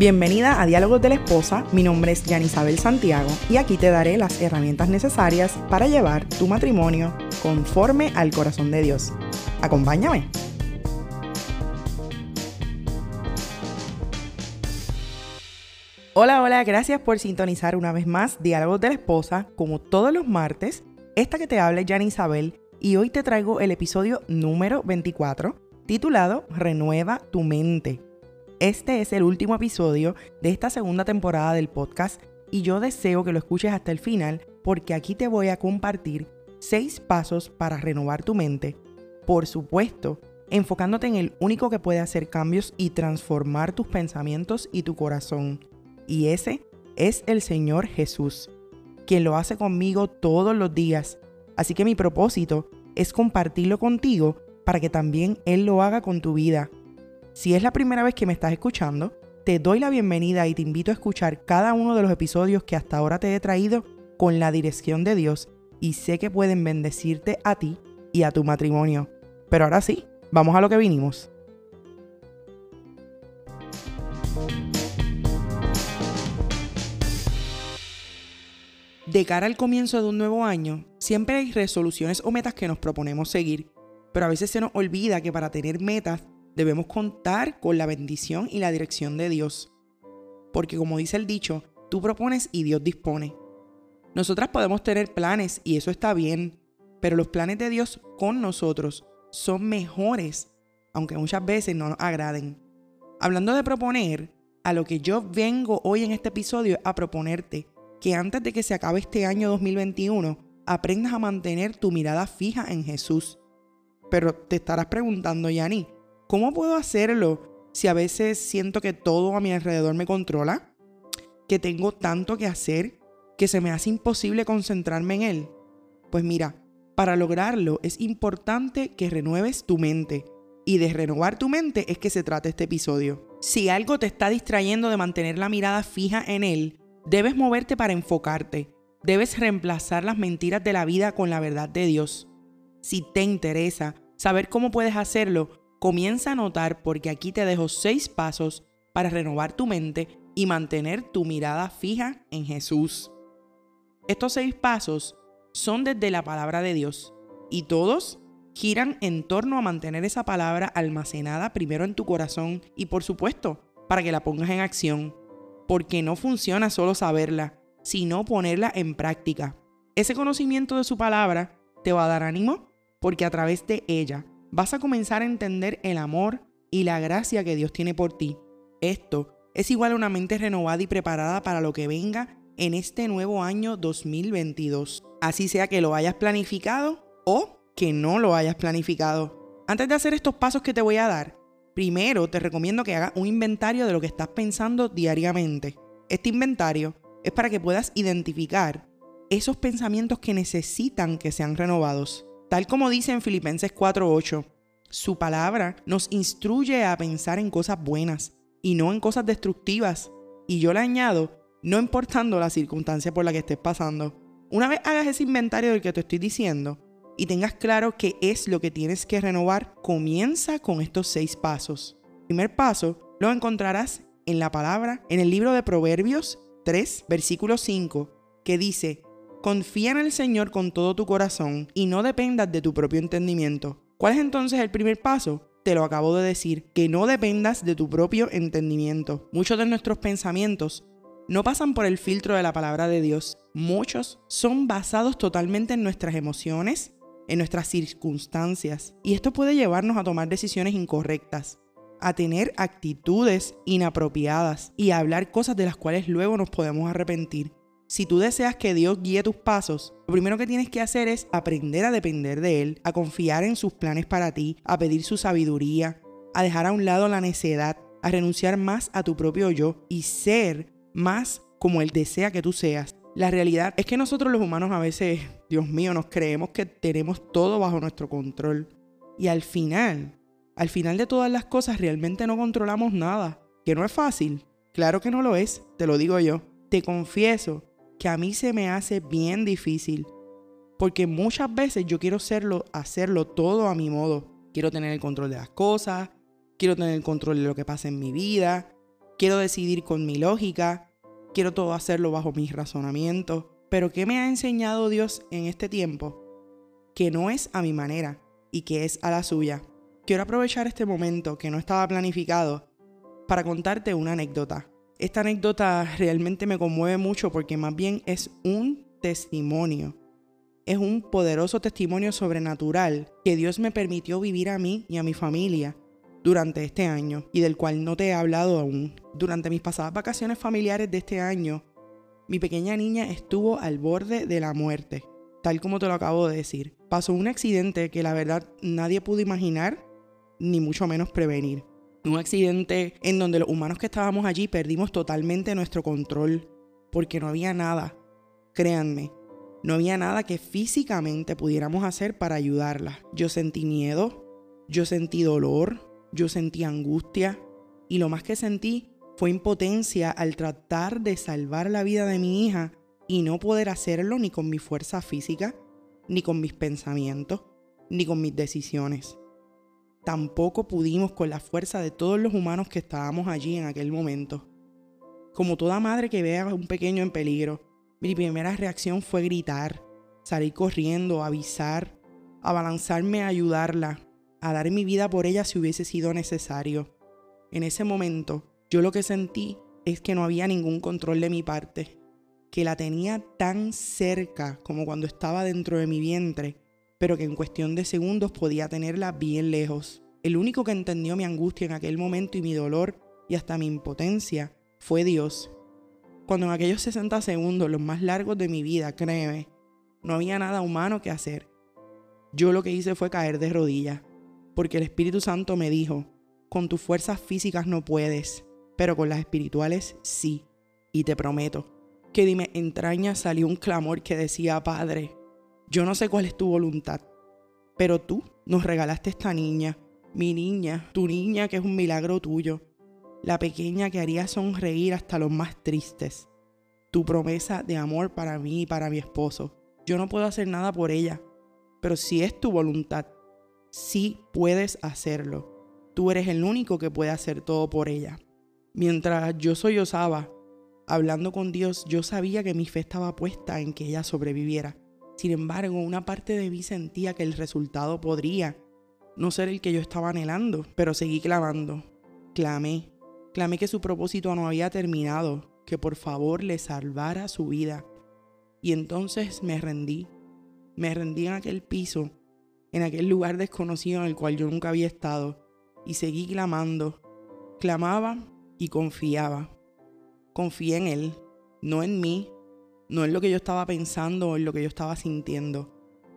Bienvenida a Diálogos de la Esposa, mi nombre es Yanisabel Santiago y aquí te daré las herramientas necesarias para llevar tu matrimonio conforme al corazón de Dios. Acompáñame. Hola, hola, gracias por sintonizar una vez más Diálogos de la Esposa, como todos los martes. Esta que te habla es Yanisabel y hoy te traigo el episodio número 24 titulado Renueva tu mente. Este es el último episodio de esta segunda temporada del podcast y yo deseo que lo escuches hasta el final porque aquí te voy a compartir seis pasos para renovar tu mente. Por supuesto, enfocándote en el único que puede hacer cambios y transformar tus pensamientos y tu corazón. Y ese es el Señor Jesús, quien lo hace conmigo todos los días. Así que mi propósito es compartirlo contigo para que también Él lo haga con tu vida si es la primera vez que me estás escuchando, te doy la bienvenida y te invito a escuchar cada uno de los episodios que hasta ahora te he traído con la dirección de Dios y sé que pueden bendecirte a ti y a tu matrimonio. Pero ahora sí, vamos a lo que vinimos. De cara al comienzo de un nuevo año, siempre hay resoluciones o metas que nos proponemos seguir, pero a veces se nos olvida que para tener metas debemos contar con la bendición y la dirección de Dios. Porque como dice el dicho, tú propones y Dios dispone. Nosotras podemos tener planes y eso está bien, pero los planes de Dios con nosotros son mejores, aunque muchas veces no nos agraden. Hablando de proponer, a lo que yo vengo hoy en este episodio a proponerte que antes de que se acabe este año 2021, aprendas a mantener tu mirada fija en Jesús. Pero te estarás preguntando, Yani, ¿Cómo puedo hacerlo si a veces siento que todo a mi alrededor me controla? Que tengo tanto que hacer que se me hace imposible concentrarme en él. Pues mira, para lograrlo es importante que renueves tu mente. Y de renovar tu mente es que se trata este episodio. Si algo te está distrayendo de mantener la mirada fija en él, debes moverte para enfocarte. Debes reemplazar las mentiras de la vida con la verdad de Dios. Si te interesa saber cómo puedes hacerlo, Comienza a notar porque aquí te dejo seis pasos para renovar tu mente y mantener tu mirada fija en Jesús. Estos seis pasos son desde la palabra de Dios y todos giran en torno a mantener esa palabra almacenada primero en tu corazón y por supuesto para que la pongas en acción, porque no funciona solo saberla, sino ponerla en práctica. Ese conocimiento de su palabra te va a dar ánimo porque a través de ella vas a comenzar a entender el amor y la gracia que Dios tiene por ti. Esto es igual a una mente renovada y preparada para lo que venga en este nuevo año 2022. Así sea que lo hayas planificado o que no lo hayas planificado. Antes de hacer estos pasos que te voy a dar, primero te recomiendo que hagas un inventario de lo que estás pensando diariamente. Este inventario es para que puedas identificar esos pensamientos que necesitan que sean renovados. Tal como dice en Filipenses 4:8, su palabra nos instruye a pensar en cosas buenas y no en cosas destructivas. Y yo le añado, no importando la circunstancia por la que estés pasando. Una vez hagas ese inventario del que te estoy diciendo y tengas claro qué es lo que tienes que renovar, comienza con estos seis pasos. El primer paso lo encontrarás en la palabra, en el libro de Proverbios 3, versículo 5, que dice, Confía en el Señor con todo tu corazón y no dependas de tu propio entendimiento. ¿Cuál es entonces el primer paso? Te lo acabo de decir, que no dependas de tu propio entendimiento. Muchos de nuestros pensamientos no pasan por el filtro de la palabra de Dios. Muchos son basados totalmente en nuestras emociones, en nuestras circunstancias. Y esto puede llevarnos a tomar decisiones incorrectas, a tener actitudes inapropiadas y a hablar cosas de las cuales luego nos podemos arrepentir. Si tú deseas que Dios guíe tus pasos, lo primero que tienes que hacer es aprender a depender de Él, a confiar en sus planes para ti, a pedir su sabiduría, a dejar a un lado la necedad, a renunciar más a tu propio yo y ser más como Él desea que tú seas. La realidad es que nosotros los humanos a veces, Dios mío, nos creemos que tenemos todo bajo nuestro control. Y al final, al final de todas las cosas realmente no controlamos nada. Que no es fácil. Claro que no lo es, te lo digo yo. Te confieso que a mí se me hace bien difícil. Porque muchas veces yo quiero hacerlo, hacerlo todo a mi modo. Quiero tener el control de las cosas, quiero tener el control de lo que pasa en mi vida, quiero decidir con mi lógica, quiero todo hacerlo bajo mis razonamientos. Pero ¿qué me ha enseñado Dios en este tiempo? Que no es a mi manera y que es a la suya. Quiero aprovechar este momento que no estaba planificado para contarte una anécdota. Esta anécdota realmente me conmueve mucho porque más bien es un testimonio. Es un poderoso testimonio sobrenatural que Dios me permitió vivir a mí y a mi familia durante este año y del cual no te he hablado aún. Durante mis pasadas vacaciones familiares de este año, mi pequeña niña estuvo al borde de la muerte, tal como te lo acabo de decir. Pasó un accidente que la verdad nadie pudo imaginar ni mucho menos prevenir. Un accidente en donde los humanos que estábamos allí perdimos totalmente nuestro control porque no había nada, créanme, no había nada que físicamente pudiéramos hacer para ayudarla. Yo sentí miedo, yo sentí dolor, yo sentí angustia y lo más que sentí fue impotencia al tratar de salvar la vida de mi hija y no poder hacerlo ni con mi fuerza física, ni con mis pensamientos, ni con mis decisiones tampoco pudimos con la fuerza de todos los humanos que estábamos allí en aquel momento. Como toda madre que vea a un pequeño en peligro, mi primera reacción fue gritar, salir corriendo, avisar, abalanzarme a ayudarla, a dar mi vida por ella si hubiese sido necesario. En ese momento, yo lo que sentí es que no había ningún control de mi parte, que la tenía tan cerca como cuando estaba dentro de mi vientre pero que en cuestión de segundos podía tenerla bien lejos. El único que entendió mi angustia en aquel momento y mi dolor y hasta mi impotencia fue Dios. Cuando en aquellos 60 segundos, los más largos de mi vida, créeme, no había nada humano que hacer. Yo lo que hice fue caer de rodillas, porque el Espíritu Santo me dijo, con tus fuerzas físicas no puedes, pero con las espirituales sí. Y te prometo que de mi entraña salió un clamor que decía, Padre, yo no sé cuál es tu voluntad, pero tú nos regalaste esta niña, mi niña, tu niña que es un milagro tuyo, la pequeña que haría sonreír hasta los más tristes, tu promesa de amor para mí y para mi esposo. Yo no puedo hacer nada por ella, pero si es tu voluntad, sí puedes hacerlo. Tú eres el único que puede hacer todo por ella. Mientras yo soy Osaba, hablando con Dios, yo sabía que mi fe estaba puesta en que ella sobreviviera. Sin embargo, una parte de mí sentía que el resultado podría no ser el que yo estaba anhelando, pero seguí clamando. Clamé, clamé que su propósito no había terminado, que por favor le salvara su vida. Y entonces me rendí, me rendí en aquel piso, en aquel lugar desconocido en el cual yo nunca había estado, y seguí clamando. Clamaba y confiaba. Confié en Él, no en mí, no en lo que yo estaba pensando o en lo que yo estaba sintiendo.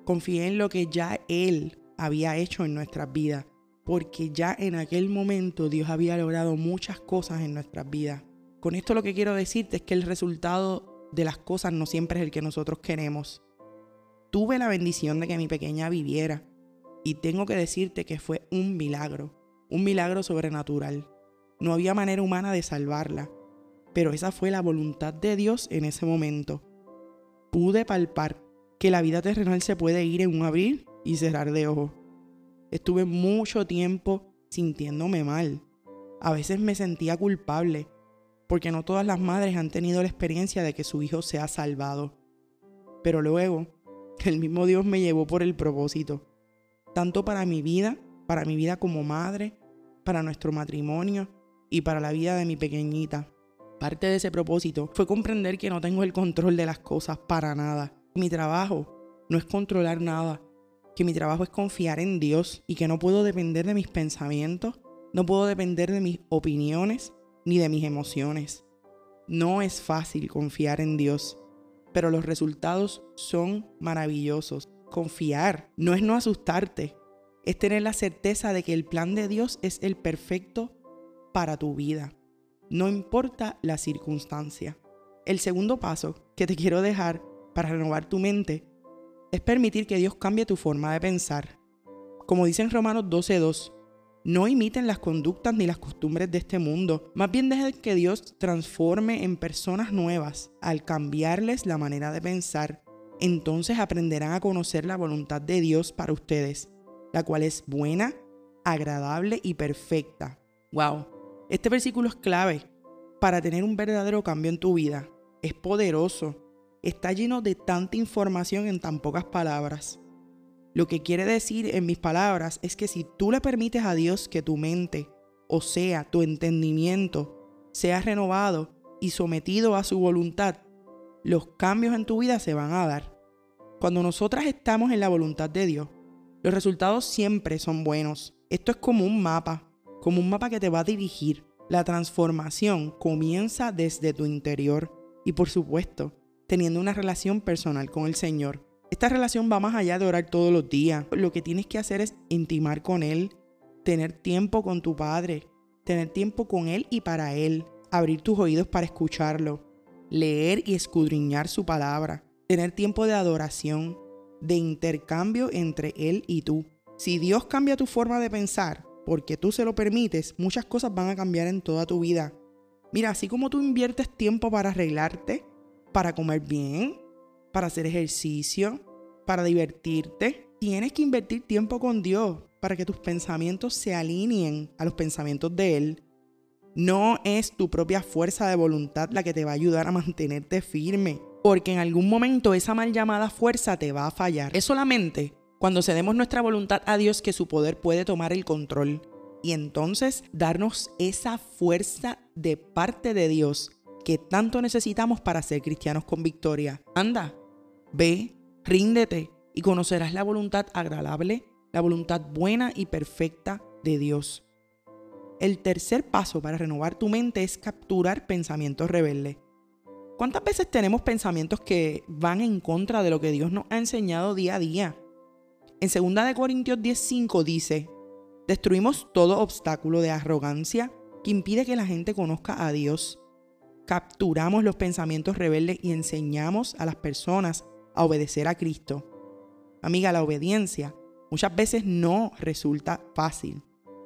Confié en lo que ya Él había hecho en nuestras vidas, porque ya en aquel momento Dios había logrado muchas cosas en nuestras vidas. Con esto lo que quiero decirte es que el resultado de las cosas no siempre es el que nosotros queremos. Tuve la bendición de que mi pequeña viviera y tengo que decirte que fue un milagro, un milagro sobrenatural. No había manera humana de salvarla pero esa fue la voluntad de Dios en ese momento. Pude palpar que la vida terrenal se puede ir en un abrir y cerrar de ojos. Estuve mucho tiempo sintiéndome mal. A veces me sentía culpable, porque no todas las madres han tenido la experiencia de que su hijo se ha salvado. Pero luego, el mismo Dios me llevó por el propósito, tanto para mi vida, para mi vida como madre, para nuestro matrimonio y para la vida de mi pequeñita. Parte de ese propósito fue comprender que no tengo el control de las cosas para nada. Mi trabajo no es controlar nada, que mi trabajo es confiar en Dios y que no puedo depender de mis pensamientos, no puedo depender de mis opiniones ni de mis emociones. No es fácil confiar en Dios, pero los resultados son maravillosos. Confiar no es no asustarte, es tener la certeza de que el plan de Dios es el perfecto para tu vida no importa la circunstancia. El segundo paso que te quiero dejar para renovar tu mente es permitir que Dios cambie tu forma de pensar. Como dice en Romanos 12:2, no imiten las conductas ni las costumbres de este mundo, más bien dejen que Dios transforme en personas nuevas al cambiarles la manera de pensar. Entonces aprenderán a conocer la voluntad de Dios para ustedes, la cual es buena, agradable y perfecta. ¡Wow! Este versículo es clave para tener un verdadero cambio en tu vida. Es poderoso. Está lleno de tanta información en tan pocas palabras. Lo que quiere decir en mis palabras es que si tú le permites a Dios que tu mente, o sea, tu entendimiento, sea renovado y sometido a su voluntad, los cambios en tu vida se van a dar. Cuando nosotras estamos en la voluntad de Dios, los resultados siempre son buenos. Esto es como un mapa, como un mapa que te va a dirigir. La transformación comienza desde tu interior y por supuesto, teniendo una relación personal con el Señor. Esta relación va más allá de orar todos los días. Lo que tienes que hacer es intimar con Él, tener tiempo con tu Padre, tener tiempo con Él y para Él, abrir tus oídos para escucharlo, leer y escudriñar su palabra, tener tiempo de adoración, de intercambio entre Él y tú. Si Dios cambia tu forma de pensar, porque tú se lo permites, muchas cosas van a cambiar en toda tu vida. Mira, así como tú inviertes tiempo para arreglarte, para comer bien, para hacer ejercicio, para divertirte. Tienes que invertir tiempo con Dios para que tus pensamientos se alineen a los pensamientos de Él. No es tu propia fuerza de voluntad la que te va a ayudar a mantenerte firme, porque en algún momento esa mal llamada fuerza te va a fallar. Es solamente cuando cedemos nuestra voluntad a Dios que su poder puede tomar el control y entonces darnos esa fuerza de parte de Dios que tanto necesitamos para ser cristianos con victoria. Anda, Ve, ríndete y conocerás la voluntad agradable, la voluntad buena y perfecta de Dios. El tercer paso para renovar tu mente es capturar pensamientos rebeldes. ¿Cuántas veces tenemos pensamientos que van en contra de lo que Dios nos ha enseñado día a día? En 2 Corintios 10:5 dice, destruimos todo obstáculo de arrogancia que impide que la gente conozca a Dios. Capturamos los pensamientos rebeldes y enseñamos a las personas a obedecer a Cristo. Amiga, la obediencia muchas veces no resulta fácil.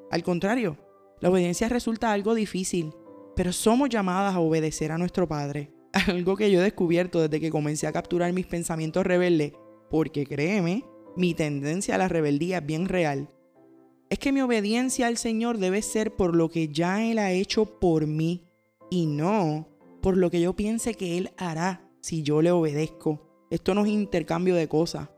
Al contrario, la obediencia resulta algo difícil, pero somos llamadas a obedecer a nuestro Padre. Algo que yo he descubierto desde que comencé a capturar mis pensamientos rebeldes, porque créeme, mi tendencia a la rebeldía es bien real. Es que mi obediencia al Señor debe ser por lo que ya Él ha hecho por mí y no por lo que yo piense que Él hará si yo le obedezco. Esto no es intercambio de cosas.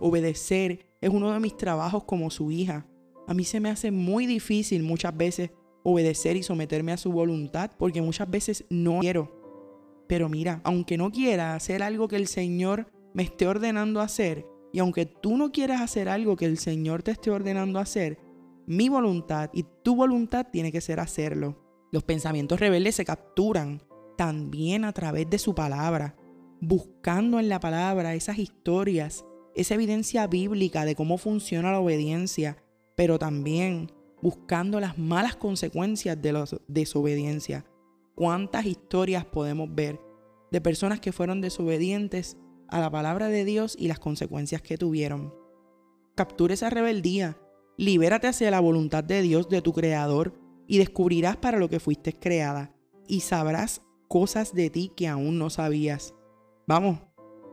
Obedecer es uno de mis trabajos como su hija. A mí se me hace muy difícil muchas veces obedecer y someterme a su voluntad porque muchas veces no quiero. Pero mira, aunque no quiera hacer algo que el Señor me esté ordenando hacer, y aunque tú no quieras hacer algo que el Señor te esté ordenando hacer, mi voluntad y tu voluntad tiene que ser hacerlo. Los pensamientos rebeldes se capturan también a través de su palabra buscando en la palabra esas historias, esa evidencia bíblica de cómo funciona la obediencia, pero también buscando las malas consecuencias de la desobediencia. ¿Cuántas historias podemos ver de personas que fueron desobedientes a la palabra de Dios y las consecuencias que tuvieron? Captura esa rebeldía, libérate hacia la voluntad de Dios, de tu Creador, y descubrirás para lo que fuiste creada, y sabrás cosas de ti que aún no sabías. Vamos,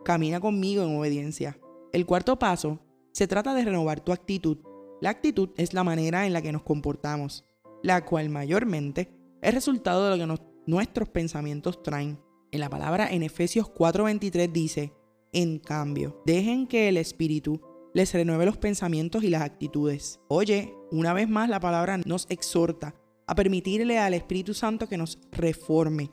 camina conmigo en obediencia. El cuarto paso se trata de renovar tu actitud. La actitud es la manera en la que nos comportamos, la cual mayormente es resultado de lo que nuestros pensamientos traen. En la palabra en Efesios 4:23 dice, en cambio, dejen que el Espíritu les renueve los pensamientos y las actitudes. Oye, una vez más la palabra nos exhorta a permitirle al Espíritu Santo que nos reforme,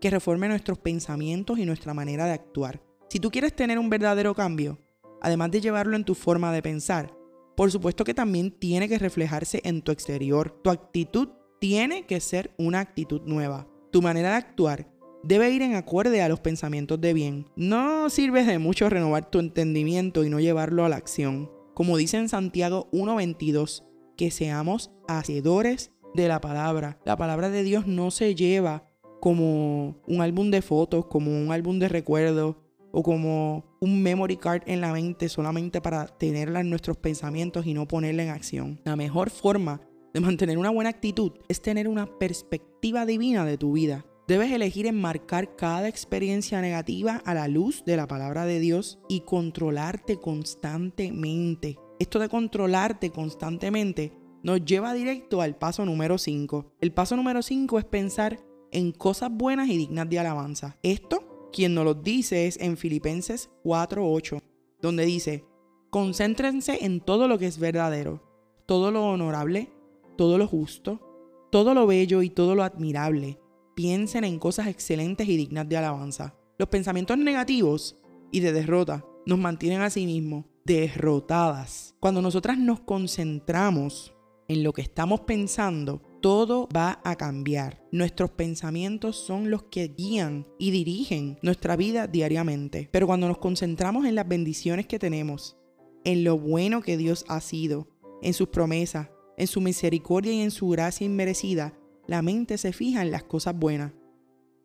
que reforme nuestros pensamientos y nuestra manera de actuar. Si tú quieres tener un verdadero cambio, además de llevarlo en tu forma de pensar, por supuesto que también tiene que reflejarse en tu exterior. Tu actitud tiene que ser una actitud nueva. Tu manera de actuar debe ir en acorde a los pensamientos de bien. No sirve de mucho renovar tu entendimiento y no llevarlo a la acción. Como dice en Santiago 1.22, que seamos hacedores de la palabra. La palabra de Dios no se lleva como un álbum de fotos, como un álbum de recuerdos o como un memory card en la mente solamente para tenerla en nuestros pensamientos y no ponerla en acción. La mejor forma de mantener una buena actitud es tener una perspectiva divina de tu vida. Debes elegir enmarcar cada experiencia negativa a la luz de la palabra de Dios y controlarte constantemente. Esto de controlarte constantemente nos lleva directo al paso número 5. El paso número 5 es pensar en cosas buenas y dignas de alabanza. Esto, quien nos lo dice es en Filipenses 4:8, donde dice, concéntrense en todo lo que es verdadero, todo lo honorable, todo lo justo, todo lo bello y todo lo admirable. Piensen en cosas excelentes y dignas de alabanza. Los pensamientos negativos y de derrota nos mantienen a sí mismos derrotadas. Cuando nosotras nos concentramos en lo que estamos pensando, todo va a cambiar. Nuestros pensamientos son los que guían y dirigen nuestra vida diariamente. Pero cuando nos concentramos en las bendiciones que tenemos, en lo bueno que Dios ha sido, en sus promesas, en su misericordia y en su gracia inmerecida, la mente se fija en las cosas buenas.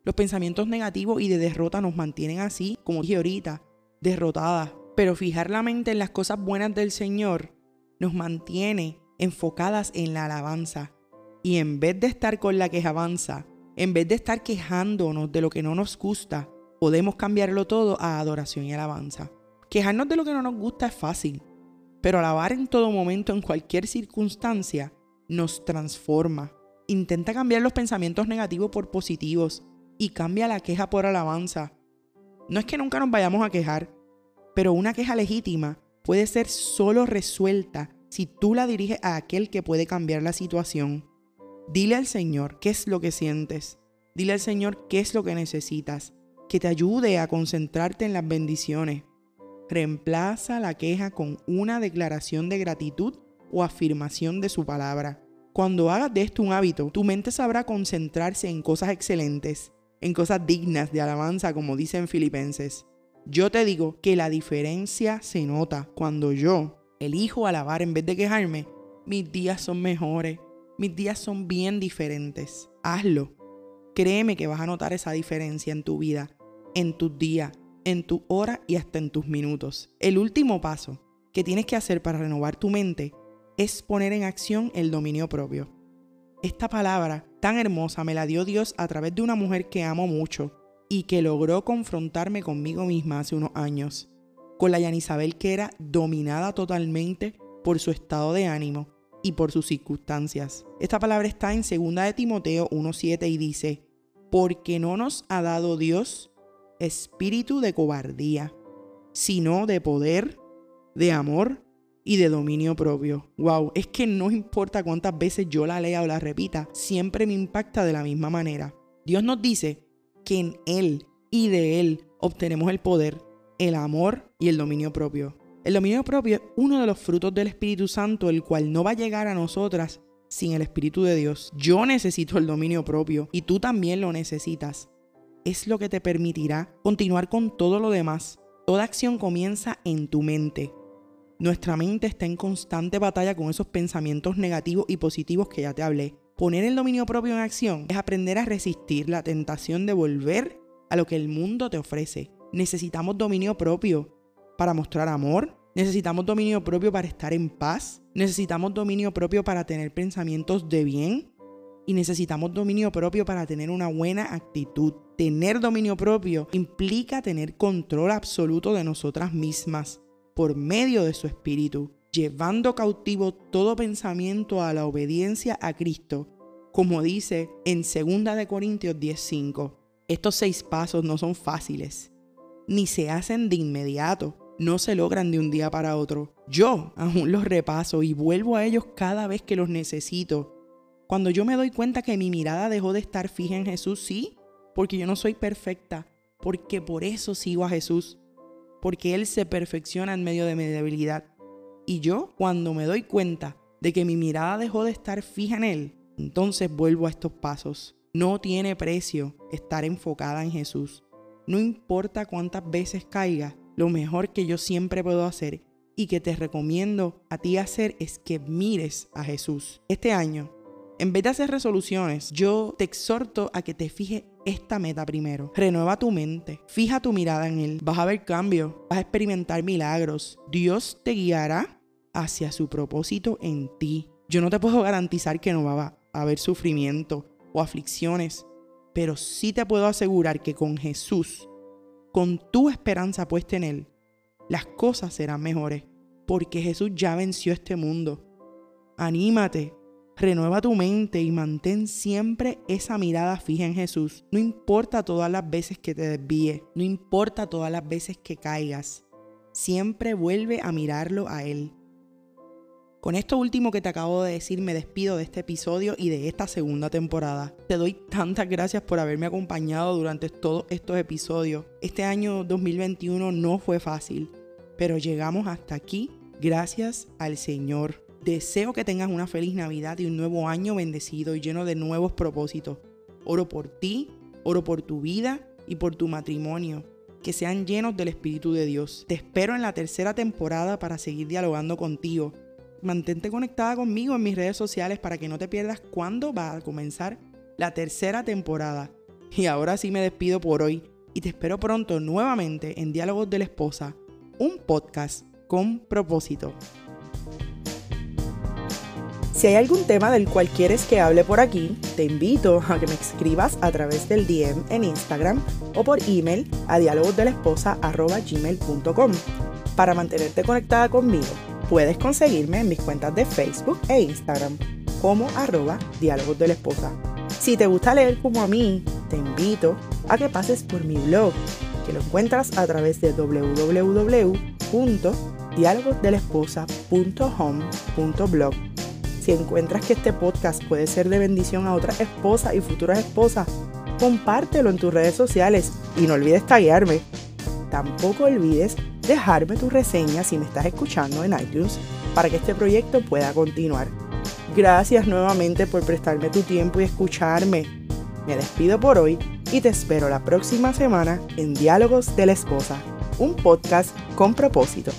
Los pensamientos negativos y de derrota nos mantienen así, como dije ahorita, derrotadas. Pero fijar la mente en las cosas buenas del Señor nos mantiene enfocadas en la alabanza. Y en vez de estar con la que avanza, en vez de estar quejándonos de lo que no nos gusta, podemos cambiarlo todo a adoración y alabanza. Quejarnos de lo que no nos gusta es fácil, pero alabar en todo momento, en cualquier circunstancia, nos transforma. Intenta cambiar los pensamientos negativos por positivos y cambia la queja por alabanza. No es que nunca nos vayamos a quejar, pero una queja legítima puede ser solo resuelta si tú la diriges a aquel que puede cambiar la situación. Dile al Señor qué es lo que sientes. Dile al Señor qué es lo que necesitas. Que te ayude a concentrarte en las bendiciones. Reemplaza la queja con una declaración de gratitud o afirmación de su palabra. Cuando hagas de esto un hábito, tu mente sabrá concentrarse en cosas excelentes, en cosas dignas de alabanza, como dicen Filipenses. Yo te digo que la diferencia se nota cuando yo elijo alabar en vez de quejarme. Mis días son mejores, mis días son bien diferentes. Hazlo. Créeme que vas a notar esa diferencia en tu vida, en tus días, en tu hora y hasta en tus minutos. El último paso que tienes que hacer para renovar tu mente es poner en acción el dominio propio. Esta palabra tan hermosa me la dio Dios a través de una mujer que amo mucho y que logró confrontarme conmigo misma hace unos años, con la Yanisabel que era dominada totalmente por su estado de ánimo y por sus circunstancias. Esta palabra está en 2 de Timoteo 1.7 y dice, porque no nos ha dado Dios espíritu de cobardía, sino de poder, de amor y de dominio propio. Wow, es que no importa cuántas veces yo la lea o la repita, siempre me impacta de la misma manera. Dios nos dice que en Él y de Él obtenemos el poder, el amor y el dominio propio. El dominio propio es uno de los frutos del Espíritu Santo, el cual no va a llegar a nosotras sin el Espíritu de Dios. Yo necesito el dominio propio y tú también lo necesitas es lo que te permitirá continuar con todo lo demás. Toda acción comienza en tu mente. Nuestra mente está en constante batalla con esos pensamientos negativos y positivos que ya te hablé. Poner el dominio propio en acción es aprender a resistir la tentación de volver a lo que el mundo te ofrece. Necesitamos dominio propio para mostrar amor, necesitamos dominio propio para estar en paz, necesitamos dominio propio para tener pensamientos de bien, y necesitamos dominio propio para tener una buena actitud. Tener dominio propio implica tener control absoluto de nosotras mismas por medio de su espíritu, llevando cautivo todo pensamiento a la obediencia a Cristo, como dice en 2 de Corintios 10:5. Estos seis pasos no son fáciles, ni se hacen de inmediato, no se logran de un día para otro. Yo aún los repaso y vuelvo a ellos cada vez que los necesito cuando yo me doy cuenta que mi mirada dejó de estar fija en Jesús, sí, porque yo no soy perfecta, porque por eso sigo a Jesús, porque Él se perfecciona en medio de mi debilidad. Y yo, cuando me doy cuenta de que mi mirada dejó de estar fija en Él, entonces vuelvo a estos pasos. No tiene precio estar enfocada en Jesús. No importa cuántas veces caiga, lo mejor que yo siempre puedo hacer y que te recomiendo a ti hacer es que mires a Jesús. Este año en vez de hacer resoluciones, yo te exhorto a que te fijes esta meta primero. Renueva tu mente, fija tu mirada en Él. Vas a ver cambios, vas a experimentar milagros. Dios te guiará hacia su propósito en ti. Yo no te puedo garantizar que no va a haber sufrimiento o aflicciones, pero sí te puedo asegurar que con Jesús, con tu esperanza puesta en Él, las cosas serán mejores, porque Jesús ya venció este mundo. Anímate, Renueva tu mente y mantén siempre esa mirada fija en Jesús. No importa todas las veces que te desvíe, no importa todas las veces que caigas, siempre vuelve a mirarlo a Él. Con esto último que te acabo de decir, me despido de este episodio y de esta segunda temporada. Te doy tantas gracias por haberme acompañado durante todos estos episodios. Este año 2021 no fue fácil, pero llegamos hasta aquí gracias al Señor. Deseo que tengas una feliz Navidad y un nuevo año bendecido y lleno de nuevos propósitos. Oro por ti, oro por tu vida y por tu matrimonio. Que sean llenos del Espíritu de Dios. Te espero en la tercera temporada para seguir dialogando contigo mantente conectada conmigo en mis redes sociales para que no te pierdas cuándo va a comenzar la tercera temporada. Y ahora sí me despido por hoy y te espero pronto nuevamente en Diálogos de la Esposa, un podcast con propósito. Si hay algún tema del cual quieres que hable por aquí, te invito a que me escribas a través del DM en Instagram o por email a dialogosdelesposa.gmail.com para mantenerte conectada conmigo Puedes conseguirme en mis cuentas de Facebook e Instagram como arroba diálogos esposa. Si te gusta leer como a mí, te invito a que pases por mi blog, que lo encuentras a través de www.dialogosdelesposa.home.blog. Si encuentras que este podcast puede ser de bendición a otras esposas y futuras esposas, compártelo en tus redes sociales y no olvides taguearme. Tampoco olvides dejarme tu reseña si me estás escuchando en iTunes para que este proyecto pueda continuar. Gracias nuevamente por prestarme tu tiempo y escucharme. Me despido por hoy y te espero la próxima semana en Diálogos de la Esposa, un podcast con propósito.